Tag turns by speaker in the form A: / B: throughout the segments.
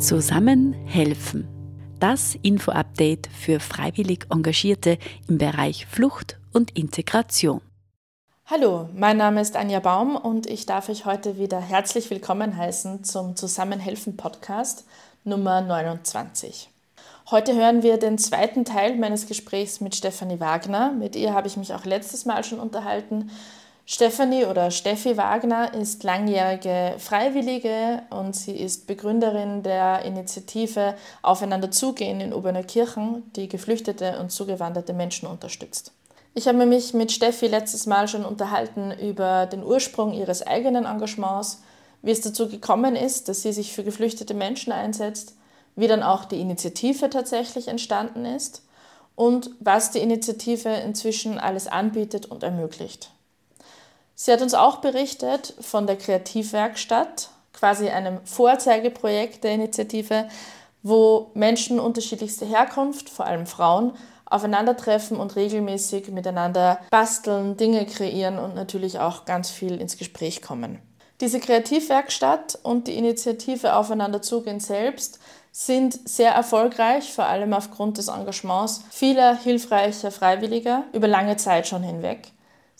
A: Zusammen helfen. Das Info-Update für freiwillig Engagierte im Bereich Flucht und Integration.
B: Hallo, mein Name ist Anja Baum und ich darf euch heute wieder herzlich willkommen heißen zum Zusammenhelfen Podcast Nummer 29. Heute hören wir den zweiten Teil meines Gesprächs mit Stefanie Wagner. Mit ihr habe ich mich auch letztes Mal schon unterhalten Stefanie oder Steffi Wagner ist langjährige Freiwillige und sie ist Begründerin der Initiative Aufeinander zugehen in Oberneukirchen, die geflüchtete und zugewanderte Menschen unterstützt. Ich habe mich mit Steffi letztes Mal schon unterhalten über den Ursprung ihres eigenen Engagements, wie es dazu gekommen ist, dass sie sich für geflüchtete Menschen einsetzt, wie dann auch die Initiative tatsächlich entstanden ist und was die Initiative inzwischen alles anbietet und ermöglicht. Sie hat uns auch berichtet von der Kreativwerkstatt, quasi einem Vorzeigeprojekt der Initiative, wo Menschen unterschiedlichster Herkunft, vor allem Frauen, aufeinandertreffen und regelmäßig miteinander basteln, Dinge kreieren und natürlich auch ganz viel ins Gespräch kommen. Diese Kreativwerkstatt und die Initiative Aufeinander zugehen selbst sind sehr erfolgreich, vor allem aufgrund des Engagements vieler hilfreicher Freiwilliger über lange Zeit schon hinweg.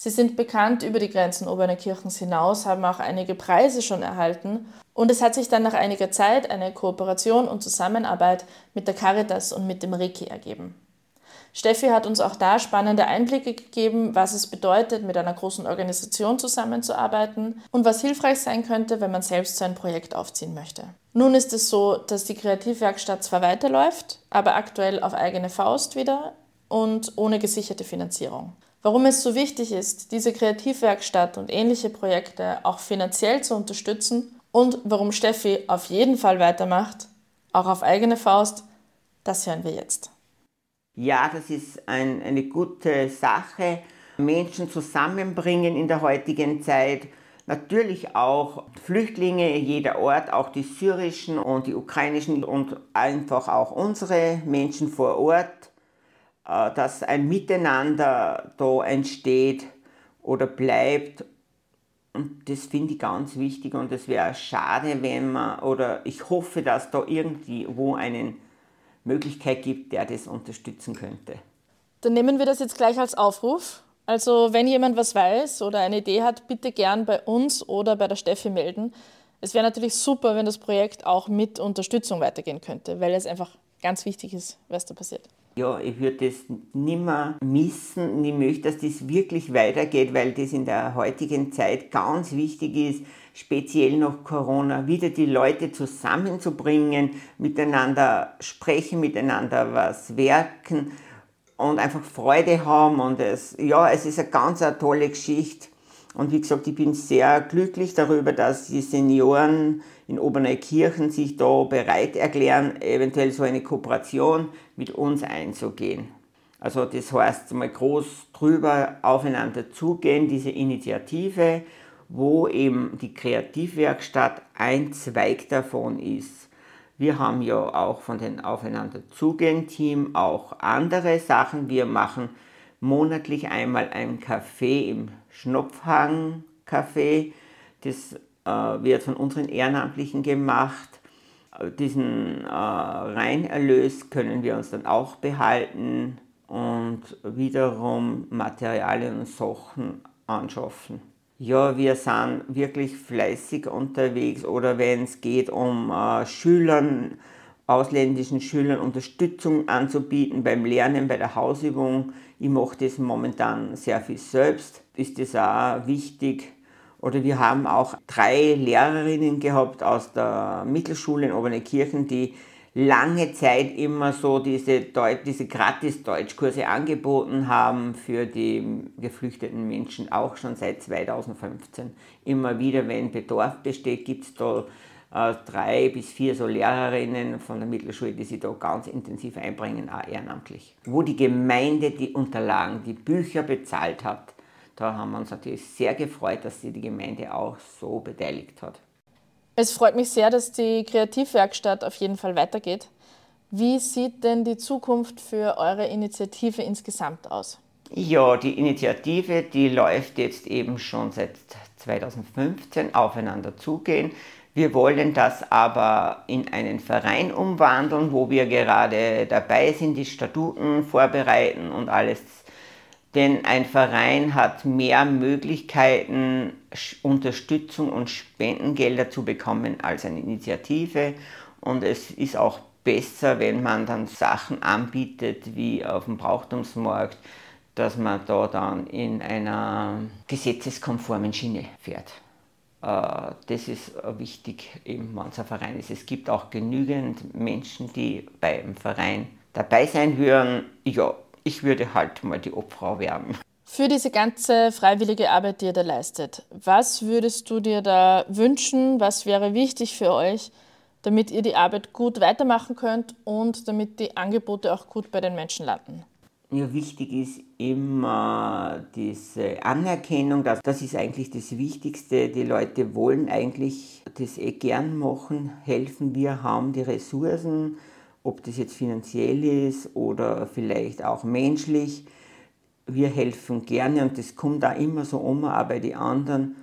B: Sie sind bekannt über die Grenzen Oberneukirchens hinaus, haben auch einige Preise schon erhalten und es hat sich dann nach einiger Zeit eine Kooperation und Zusammenarbeit mit der Caritas und mit dem Reiki ergeben. Steffi hat uns auch da spannende Einblicke gegeben, was es bedeutet, mit einer großen Organisation zusammenzuarbeiten und was hilfreich sein könnte, wenn man selbst so ein Projekt aufziehen möchte. Nun ist es so, dass die Kreativwerkstatt zwar weiterläuft, aber aktuell auf eigene Faust wieder und ohne gesicherte Finanzierung. Warum es so wichtig ist, diese Kreativwerkstatt und ähnliche Projekte auch finanziell zu unterstützen und warum Steffi auf jeden Fall weitermacht, auch auf eigene Faust, das hören wir jetzt.
C: Ja, das ist ein, eine gute Sache. Menschen zusammenbringen in der heutigen Zeit. Natürlich auch Flüchtlinge jeder Ort, auch die syrischen und die ukrainischen und einfach auch unsere Menschen vor Ort dass ein Miteinander da entsteht oder bleibt. Und das finde ich ganz wichtig und es wäre schade, wenn man, oder ich hoffe, dass da irgendwo eine Möglichkeit gibt, der das unterstützen könnte.
B: Dann nehmen wir das jetzt gleich als Aufruf. Also wenn jemand was weiß oder eine Idee hat, bitte gern bei uns oder bei der Steffi melden. Es wäre natürlich super, wenn das Projekt auch mit Unterstützung weitergehen könnte, weil es einfach ganz wichtig ist, was da passiert
C: ja, ich würde das nimmer missen. Ich möchte, dass das wirklich weitergeht, weil das in der heutigen Zeit ganz wichtig ist, speziell nach Corona, wieder die Leute zusammenzubringen, miteinander sprechen, miteinander was werken und einfach Freude haben. Und es, ja, es ist eine ganz eine tolle Geschichte. Und wie gesagt, ich bin sehr glücklich darüber, dass die Senioren in Oberneukirchen sich da bereit erklären, eventuell so eine Kooperation mit uns einzugehen. Also das heißt, mal groß drüber aufeinander zugehen, diese Initiative, wo eben die Kreativwerkstatt ein Zweig davon ist. Wir haben ja auch von den Aufeinander zugehen Team auch andere Sachen. Wir machen monatlich einmal ein Café im Schnopfhang Café. Das wird von unseren Ehrenamtlichen gemacht. Diesen äh, Reinerlös können wir uns dann auch behalten und wiederum Materialien und Sachen anschaffen. Ja, wir sind wirklich fleißig unterwegs oder wenn es geht um äh, Schülern, ausländischen Schülern Unterstützung anzubieten beim Lernen, bei der Hausübung. Ich mache das momentan sehr viel selbst. Ist das auch wichtig? Oder wir haben auch drei Lehrerinnen gehabt aus der Mittelschule in Oberneukirchen, die lange Zeit immer so diese, Deut diese Gratis-Deutschkurse angeboten haben für die geflüchteten Menschen, auch schon seit 2015. Immer wieder, wenn Bedarf besteht, gibt es da äh, drei bis vier so Lehrerinnen von der Mittelschule, die sich da ganz intensiv einbringen, auch ehrenamtlich. Wo die Gemeinde die Unterlagen, die Bücher bezahlt hat, da haben wir uns natürlich sehr gefreut, dass sich die Gemeinde auch so beteiligt hat.
B: Es freut mich sehr, dass die Kreativwerkstatt auf jeden Fall weitergeht. Wie sieht denn die Zukunft für eure Initiative insgesamt aus?
C: Ja, die Initiative, die läuft jetzt eben schon seit 2015 aufeinander zugehen. Wir wollen das aber in einen Verein umwandeln, wo wir gerade dabei sind, die Statuten vorbereiten und alles. Denn ein Verein hat mehr Möglichkeiten, Unterstützung und Spendengelder zu bekommen als eine Initiative. Und es ist auch besser, wenn man dann Sachen anbietet wie auf dem Brauchtumsmarkt, dass man da dann in einer gesetzeskonformen Schiene fährt. Äh, das ist wichtig, eben, wenn es ein Verein ist. Es gibt auch genügend Menschen, die beim Verein dabei sein würden. Ja, ich würde halt mal die Obfrau werden.
B: Für diese ganze freiwillige Arbeit, die ihr da leistet, was würdest du dir da wünschen? Was wäre wichtig für euch, damit ihr die Arbeit gut weitermachen könnt und damit die Angebote auch gut bei den Menschen landen?
C: Ja, wichtig ist immer diese Anerkennung, das, das ist eigentlich das Wichtigste. Die Leute wollen eigentlich das eh gern machen, helfen. Wir haben die Ressourcen, ob das jetzt finanziell ist oder vielleicht auch menschlich. Wir helfen gerne und das kommt da immer so um, auch bei den anderen.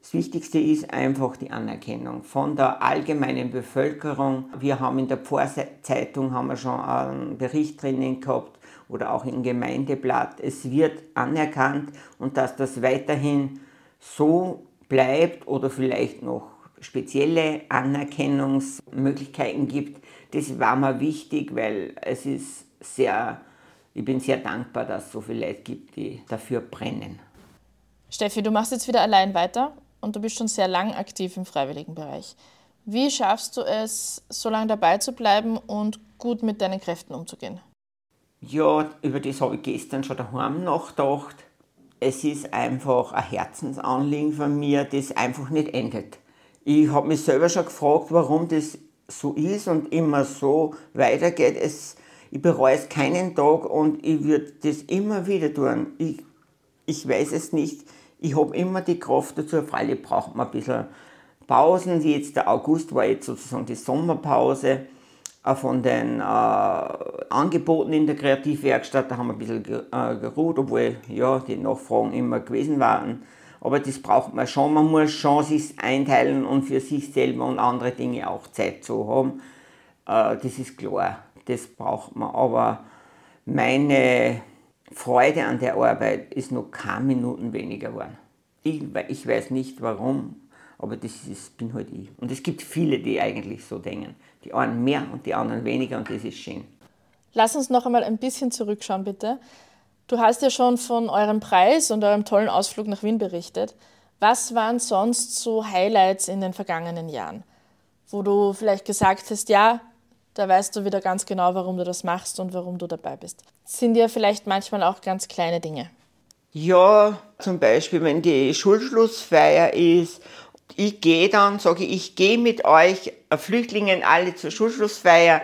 C: Das Wichtigste ist einfach die Anerkennung von der allgemeinen Bevölkerung. Wir haben in der Vorzeitung haben wir schon einen Bericht drinnen gehabt, oder auch im Gemeindeblatt. Es wird anerkannt und dass das weiterhin so bleibt oder vielleicht noch spezielle Anerkennungsmöglichkeiten gibt, das war mir wichtig, weil es ist sehr, ich bin sehr dankbar, dass es so viele Leute gibt, die dafür brennen.
B: Steffi, du machst jetzt wieder allein weiter und du bist schon sehr lang aktiv im freiwilligen Bereich. Wie schaffst du es, so lange dabei zu bleiben und gut mit deinen Kräften umzugehen?
C: Ja, über das habe ich gestern schon daheim nachgedacht. Es ist einfach ein Herzensanliegen von mir, das einfach nicht endet. Ich habe mich selber schon gefragt, warum das so ist und immer so weitergeht. Es, ich bereue es keinen Tag und ich würde das immer wieder tun. Ich, ich weiß es nicht. Ich habe immer die Kraft dazu. Freilich braucht man ein bisschen Pausen. Jetzt der August war jetzt sozusagen die Sommerpause von den äh, Angeboten in der Kreativwerkstatt, da haben wir ein bisschen äh, geruht, obwohl ja, die Nachfragen immer gewesen waren. Aber das braucht man schon, man muss schon sich einteilen und für sich selber und andere Dinge auch Zeit zu haben. Äh, das ist klar, das braucht man. Aber meine Freude an der Arbeit ist noch keine Minuten weniger geworden. Ich, ich weiß nicht warum, aber das ist, bin halt ich. Und es gibt viele, die eigentlich so denken. Die einen mehr und die anderen weniger und das ist schön.
B: Lass uns noch einmal ein bisschen zurückschauen, bitte. Du hast ja schon von eurem Preis und eurem tollen Ausflug nach Wien berichtet. Was waren sonst so Highlights in den vergangenen Jahren, wo du vielleicht gesagt hast, ja, da weißt du wieder ganz genau, warum du das machst und warum du dabei bist. sind ja vielleicht manchmal auch ganz kleine Dinge.
C: Ja, zum Beispiel, wenn die Schulschlussfeier ist ich gehe dann, sage ich, ich gehe mit euch äh, Flüchtlingen alle zur Schulschlussfeier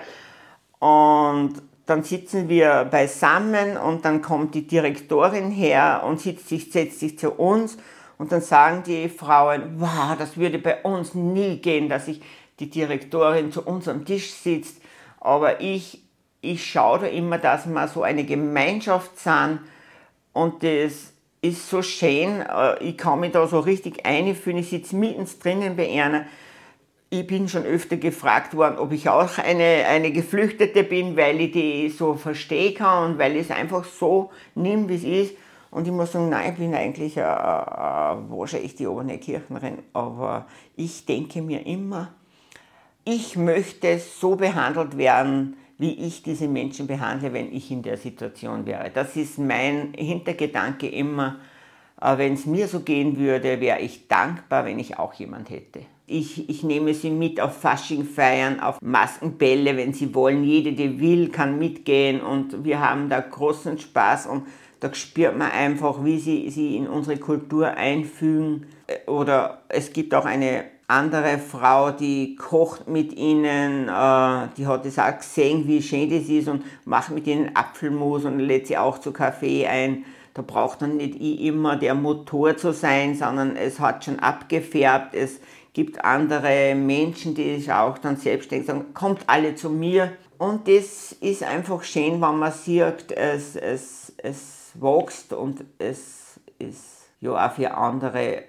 C: und dann sitzen wir beisammen und dann kommt die Direktorin her und sitzt sich, setzt sich zu uns und dann sagen die Frauen, wow, das würde bei uns nie gehen, dass sich die Direktorin zu uns am Tisch sitzt. Aber ich, ich schaue da immer, dass wir so eine Gemeinschaft sind und das ist so schön. Äh, ich kann mich da so richtig einfühlen. Ich sitze drinnen bei einer. Ich bin schon öfter gefragt worden, ob ich auch eine, eine Geflüchtete bin, weil ich die so verstehen kann und weil ich es einfach so nehme, wie es ist. Und ich muss sagen, nein, ich bin eigentlich äh, wahrscheinlich die obere Kirchnerin, aber ich denke mir immer, ich möchte so behandelt werden, wie ich diese Menschen behandle, wenn ich in der Situation wäre. Das ist mein Hintergedanke immer. Wenn es mir so gehen würde, wäre ich dankbar, wenn ich auch jemand hätte. Ich, ich nehme sie mit auf Faschingfeiern, auf Maskenbälle, wenn sie wollen. Jede, die will, kann mitgehen und wir haben da großen Spaß und da spürt man einfach, wie sie sie in unsere Kultur einfügen. Oder es gibt auch eine andere Frau, die kocht mit ihnen, äh, die hat es auch gesehen, wie schön das ist und macht mit ihnen Apfelmus und lädt sie auch zu Kaffee ein. Da braucht dann nicht ich immer der Motor zu sein, sondern es hat schon abgefärbt. Es gibt andere Menschen, die auch dann selbstständig sagen, kommt alle zu mir. Und das ist einfach schön, wenn man sieht, es, es, es wächst und es ist ja auch für andere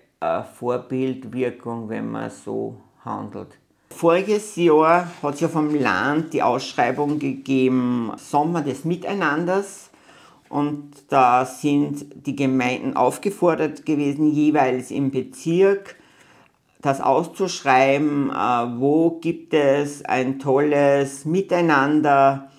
C: Vorbildwirkung, wenn man so handelt. Voriges Jahr hat es ja vom Land die Ausschreibung gegeben Sommer des Miteinanders und da sind die Gemeinden aufgefordert gewesen, jeweils im Bezirk das auszuschreiben, äh, wo gibt es ein tolles Miteinander.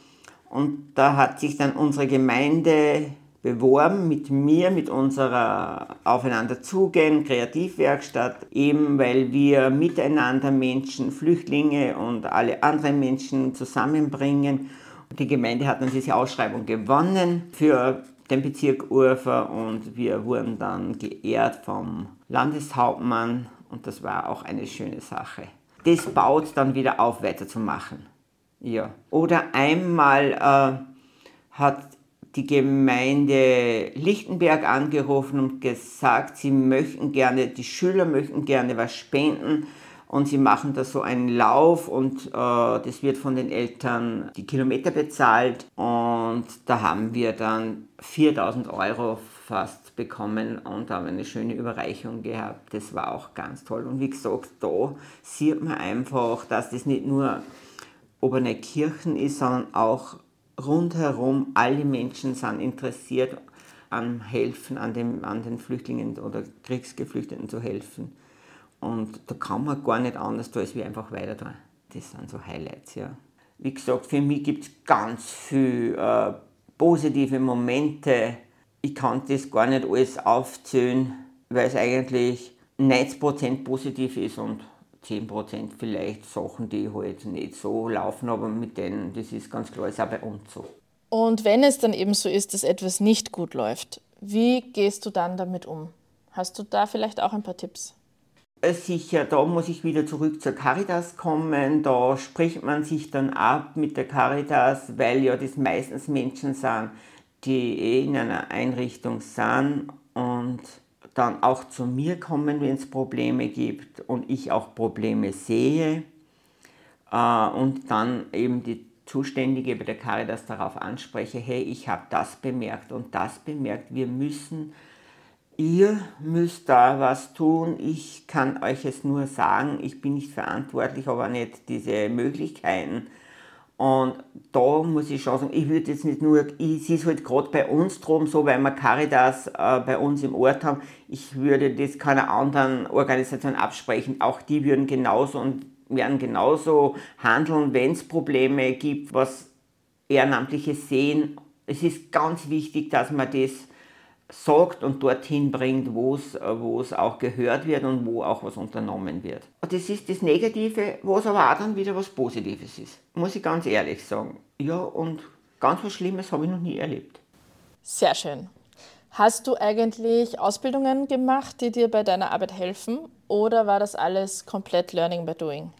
C: Und da hat sich dann unsere Gemeinde beworben mit mir, mit unserer Aufeinander zugehen, Kreativwerkstatt, eben weil wir miteinander Menschen, Flüchtlinge und alle anderen Menschen zusammenbringen. Die Gemeinde hat dann diese Ausschreibung gewonnen für den Bezirk Urfer und wir wurden dann geehrt vom Landeshauptmann und das war auch eine schöne Sache. Das baut dann wieder auf, weiterzumachen. Ja. Oder einmal äh, hat die Gemeinde Lichtenberg angerufen und gesagt, sie möchten gerne, die Schüler möchten gerne was spenden und sie machen da so einen Lauf und äh, das wird von den Eltern die Kilometer bezahlt und da haben wir dann 4000 Euro fast bekommen und haben eine schöne Überreichung gehabt. Das war auch ganz toll und wie gesagt, da sieht man einfach, dass das nicht nur Oberneukirchen ist, sondern auch rundherum alle Menschen sind interessiert am Helfen, an, dem, an den Flüchtlingen oder Kriegsgeflüchteten zu helfen. Und da kann man gar nicht anders tun, als wir einfach weiter tun. Das sind so Highlights, ja. Wie gesagt, für mich gibt es ganz viele äh, positive Momente. Ich kann das gar nicht alles aufzählen, weil es eigentlich 90% positiv ist und 10% vielleicht Sachen, die halt nicht so laufen, aber mit denen, das ist ganz klar, ist auch bei uns so.
B: Und wenn es dann eben so ist, dass etwas nicht gut läuft, wie gehst du dann damit um? Hast du da vielleicht auch ein paar Tipps?
C: Äh, sicher, da muss ich wieder zurück zur Caritas kommen. Da spricht man sich dann ab mit der Caritas, weil ja das meistens Menschen sind, die eh in einer Einrichtung sind und dann auch zu mir kommen, wenn es Probleme gibt und ich auch Probleme sehe äh, und dann eben die Zuständige bei der Caritas darauf anspreche, hey, ich habe das bemerkt und das bemerkt, wir müssen Ihr müsst da was tun. Ich kann euch es nur sagen. Ich bin nicht verantwortlich, aber nicht diese Möglichkeiten. Und da muss ich schon sagen, ich würde jetzt nicht nur, ich es halt gerade bei uns drum so, weil wir Caritas äh, bei uns im Ort haben. Ich würde das keiner anderen Organisation absprechen. Auch die würden genauso und werden genauso handeln, wenn es Probleme gibt, was Ehrenamtliche sehen. Es ist ganz wichtig, dass man das sagt und dorthin bringt, wo es auch gehört wird und wo auch was unternommen wird. Und das ist das Negative, was aber auch dann wieder was Positives ist, muss ich ganz ehrlich sagen. Ja, und ganz was Schlimmes habe ich noch nie erlebt.
B: Sehr schön. Hast du eigentlich Ausbildungen gemacht, die dir bei deiner Arbeit helfen, oder war das alles komplett Learning by Doing?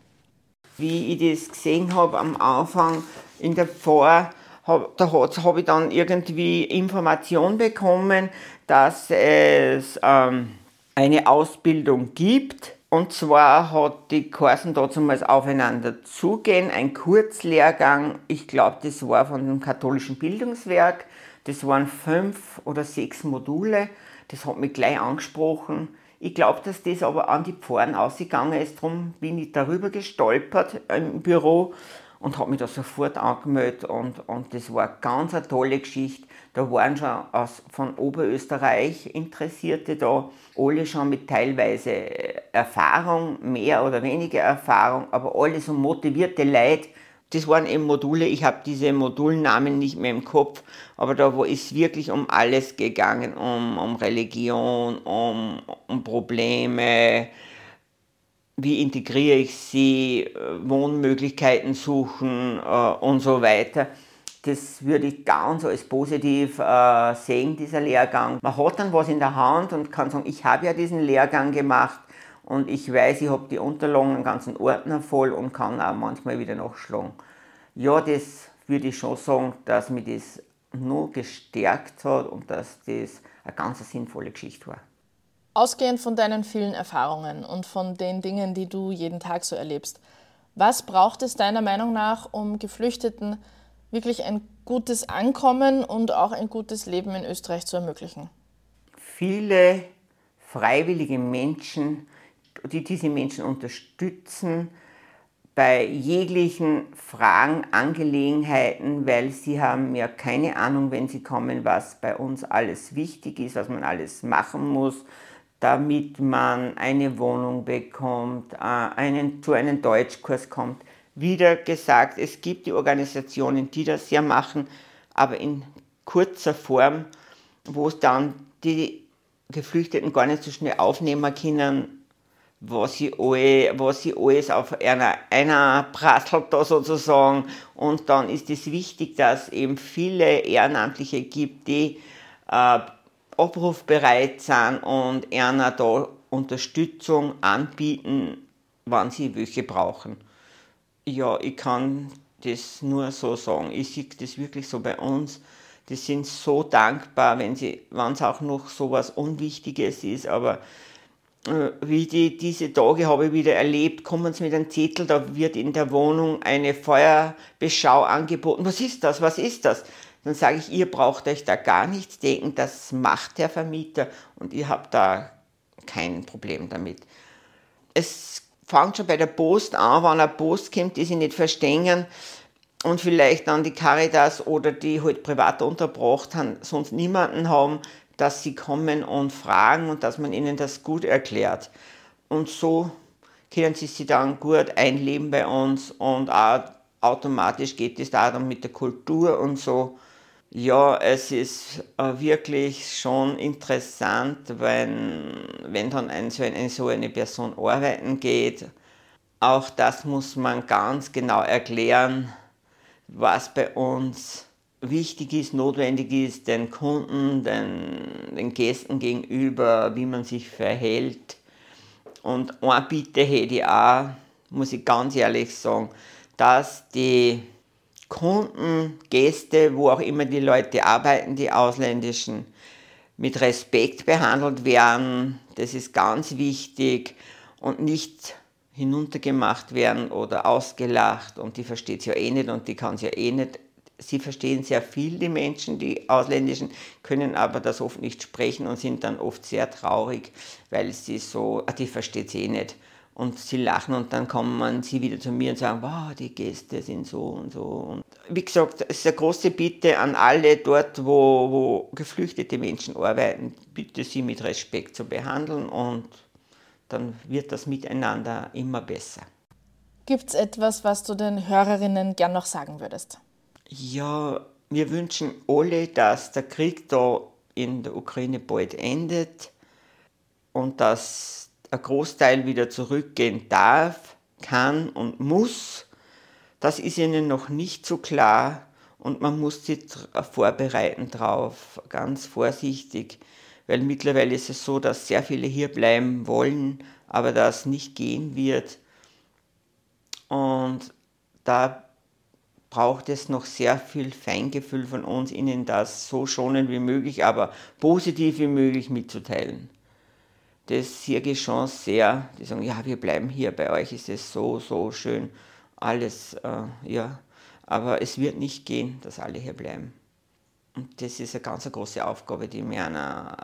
C: Wie ich das gesehen habe am Anfang in der Vor- da habe ich dann irgendwie Information bekommen, dass es ähm, eine Ausbildung gibt. Und zwar hat die Kursen damals aufeinander zugehen, ein Kurzlehrgang, ich glaube, das war von dem katholischen Bildungswerk. Das waren fünf oder sechs Module. Das hat mich gleich angesprochen. Ich glaube, dass das aber an die Pforten ausgegangen ist. Darum bin ich darüber gestolpert im Büro und habe mich da sofort angemeldet und, und das war ganz eine tolle Geschichte. Da waren schon aus, von Oberösterreich Interessierte da, alle schon mit teilweise Erfahrung, mehr oder weniger Erfahrung, aber alle so motivierte Leute. Das waren eben Module, ich habe diese Modulnamen nicht mehr im Kopf, aber da wo ist wirklich um alles gegangen, um, um Religion, um, um Probleme, wie integriere ich sie, äh, Wohnmöglichkeiten suchen äh, und so weiter. Das würde ich ganz als positiv äh, sehen, dieser Lehrgang. Man hat dann was in der Hand und kann sagen, ich habe ja diesen Lehrgang gemacht und ich weiß, ich habe die Unterlagen, einen ganzen Ordner voll und kann auch manchmal wieder nachschlagen. Ja, das würde ich schon sagen, dass mich das nur gestärkt hat und dass das eine ganz sinnvolle Geschichte war.
B: Ausgehend von deinen vielen Erfahrungen und von den Dingen, die du jeden Tag so erlebst, was braucht es deiner Meinung nach, um Geflüchteten wirklich ein gutes Ankommen und auch ein gutes Leben in Österreich zu ermöglichen?
C: Viele freiwillige Menschen die diese Menschen unterstützen bei jeglichen Fragen, Angelegenheiten, weil sie haben ja keine Ahnung, wenn sie kommen, was bei uns alles wichtig ist, was man alles machen muss, damit man eine Wohnung bekommt, äh, einen, zu einem Deutschkurs kommt. Wieder gesagt, es gibt die Organisationen, die das ja machen, aber in kurzer Form, wo es dann die Geflüchteten gar nicht so schnell aufnehmen können, was sie, alle, alles auf einer, einer prasselt da sozusagen. Und dann ist es wichtig, dass eben viele Ehrenamtliche gibt, die äh, abrufbereit sind und einer da Unterstützung anbieten, wann sie welche brauchen. Ja, ich kann das nur so sagen. Ich sehe das wirklich so bei uns. Die sind so dankbar, wenn es auch noch so was Unwichtiges ist, aber äh, wie die, diese Tage habe ich wieder erlebt, kommen sie mit einem Zettel, da wird in der Wohnung eine Feuerbeschau angeboten. Was ist das? Was ist das? Dann sage ich, ihr braucht euch da gar nichts denken, das macht der Vermieter und ihr habt da kein Problem damit. Es fängt schon bei der Post an, wenn eine Post kommt, die sie nicht verstehen und vielleicht dann die Caritas oder die halt privat unterbracht haben, sonst niemanden haben, dass sie kommen und fragen und dass man ihnen das gut erklärt. Und so können sie sich dann gut einleben bei uns und auch automatisch geht es da dann mit der Kultur und so. Ja, es ist äh, wirklich schon interessant, wenn, wenn dann ein, so, eine, so eine Person arbeiten geht. Auch das muss man ganz genau erklären, was bei uns wichtig ist, notwendig ist, den Kunden, den, den Gästen gegenüber, wie man sich verhält. Und eine Bitte hätte ich auch, muss ich ganz ehrlich sagen, dass die Kunden, Gäste, wo auch immer die Leute arbeiten, die ausländischen, mit Respekt behandelt werden. Das ist ganz wichtig und nicht hinuntergemacht werden oder ausgelacht und die versteht es ja eh nicht und die kann es ja eh nicht sie verstehen sehr viel, die Menschen, die Ausländischen, können aber das oft nicht sprechen und sind dann oft sehr traurig, weil sie so, ah, die versteht sie eh nicht. Und sie lachen und dann kommen sie wieder zu mir und sagen, wow, die Gäste sind so und so. Und wie gesagt, es ist eine große Bitte an alle dort, wo, wo geflüchtete Menschen arbeiten, bitte sie mit Respekt zu behandeln und dann wird das Miteinander immer besser.
B: Gibt es etwas, was du den Hörerinnen gern noch sagen würdest?
C: Ja, wir wünschen alle, dass der Krieg da in der Ukraine bald endet und dass ein Großteil wieder zurückgehen darf, kann und muss. Das ist ihnen noch nicht so klar und man muss sich vorbereiten drauf, ganz vorsichtig, weil mittlerweile ist es so, dass sehr viele hier bleiben wollen, aber das nicht gehen wird. Und da braucht es noch sehr viel Feingefühl von uns, ihnen das so schonend wie möglich, aber positiv wie möglich mitzuteilen. Das sehe ich schon sehr, die sagen, ja, wir bleiben hier, bei euch ist es so, so schön, alles, äh, ja, aber es wird nicht gehen, dass alle hier bleiben. Und das ist eine ganz große Aufgabe, die wir einer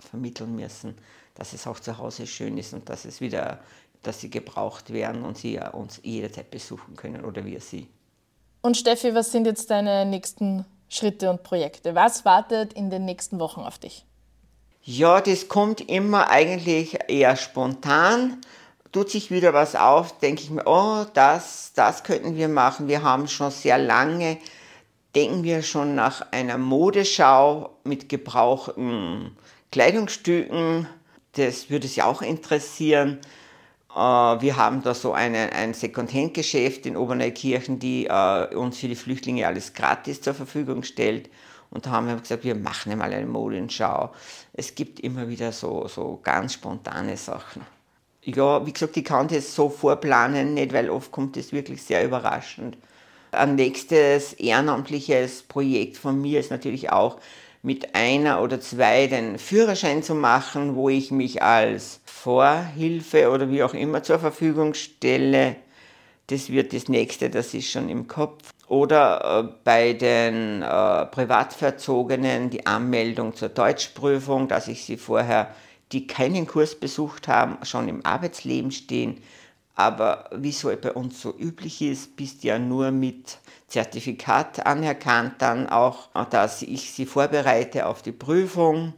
C: vermitteln müssen, dass es auch zu Hause schön ist und dass es wieder, dass sie gebraucht werden und sie uns jederzeit besuchen können oder wir sie.
B: Und Steffi, was sind jetzt deine nächsten Schritte und Projekte? Was wartet in den nächsten Wochen auf dich?
C: Ja, das kommt immer eigentlich eher spontan. Tut sich wieder was auf, denke ich mir, oh, das, das könnten wir machen. Wir haben schon sehr lange, denken wir schon nach einer Modeschau mit gebrauchten Kleidungsstücken. Das würde Sie auch interessieren. Äh, wir haben da so eine, ein Secondhand-Geschäft in Oberneukirchen, die äh, uns für die Flüchtlinge alles gratis zur Verfügung stellt. Und da haben wir gesagt, wir machen einmal eine Modenschau. Es gibt immer wieder so, so ganz spontane Sachen. Ja, wie gesagt, ich kann das so vorplanen nicht, weil oft kommt das wirklich sehr überraschend. Ein nächstes ehrenamtliches Projekt von mir ist natürlich auch mit einer oder zwei den Führerschein zu machen, wo ich mich als Vorhilfe oder wie auch immer zur Verfügung stelle. Das wird das nächste, das ist schon im Kopf. Oder äh, bei den äh, Privatverzogenen die Anmeldung zur Deutschprüfung, dass ich sie vorher die keinen Kurs besucht haben, schon im Arbeitsleben stehen. Aber wie es bei uns so üblich ist, bist ja nur mit Zertifikat anerkannt, dann auch, dass ich sie vorbereite auf die Prüfung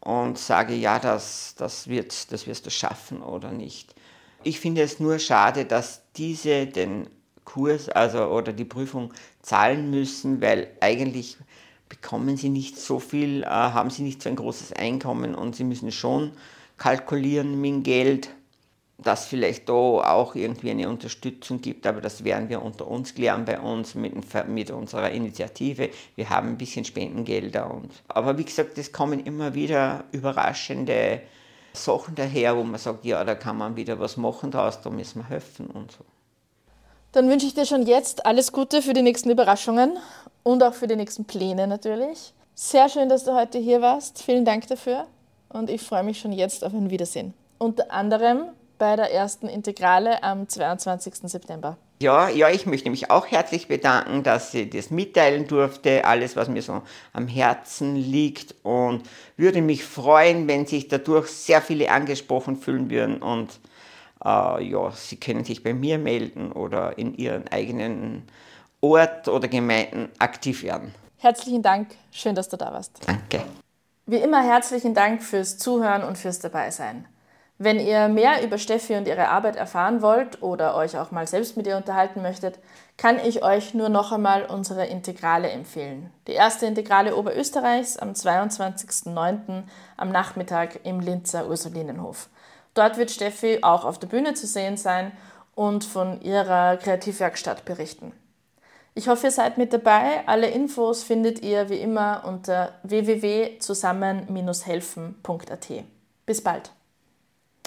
C: und sage, ja, das, das, wird, das wirst du schaffen oder nicht. Ich finde es nur schade, dass diese den Kurs also, oder die Prüfung zahlen müssen, weil eigentlich bekommen sie nicht so viel, äh, haben sie nicht so ein großes Einkommen und sie müssen schon kalkulieren mit dem Geld, dass vielleicht da auch irgendwie eine Unterstützung gibt, aber das werden wir unter uns klären bei uns mit, mit unserer Initiative. Wir haben ein bisschen Spendengelder. Und, aber wie gesagt, es kommen immer wieder überraschende Sachen daher, wo man sagt, ja, da kann man wieder was machen draus, da müssen wir helfen und so.
B: Dann wünsche ich dir schon jetzt alles Gute für die nächsten Überraschungen und auch für die nächsten Pläne natürlich. Sehr schön, dass du heute hier warst. Vielen Dank dafür und ich freue mich schon jetzt auf ein Wiedersehen. Unter anderem bei der ersten Integrale am 22. September.
C: Ja, ja, ich möchte mich auch herzlich bedanken, dass ich das mitteilen durfte, alles, was mir so am Herzen liegt und würde mich freuen, wenn sich dadurch sehr viele angesprochen fühlen würden und äh, ja, sie können sich bei mir melden oder in ihren eigenen Ort oder Gemeinden aktiv werden.
B: Herzlichen Dank, schön, dass du da warst.
C: Danke.
B: Wie immer herzlichen Dank fürs Zuhören und fürs Dabeisein. Wenn ihr mehr über Steffi und ihre Arbeit erfahren wollt oder euch auch mal selbst mit ihr unterhalten möchtet, kann ich euch nur noch einmal unsere Integrale empfehlen. Die erste Integrale Oberösterreichs am 22.09. am Nachmittag im Linzer Ursulinenhof. Dort wird Steffi auch auf der Bühne zu sehen sein und von ihrer Kreativwerkstatt berichten. Ich hoffe, ihr seid mit dabei. Alle Infos findet ihr wie immer unter www.zusammen-helfen.at. Bis bald.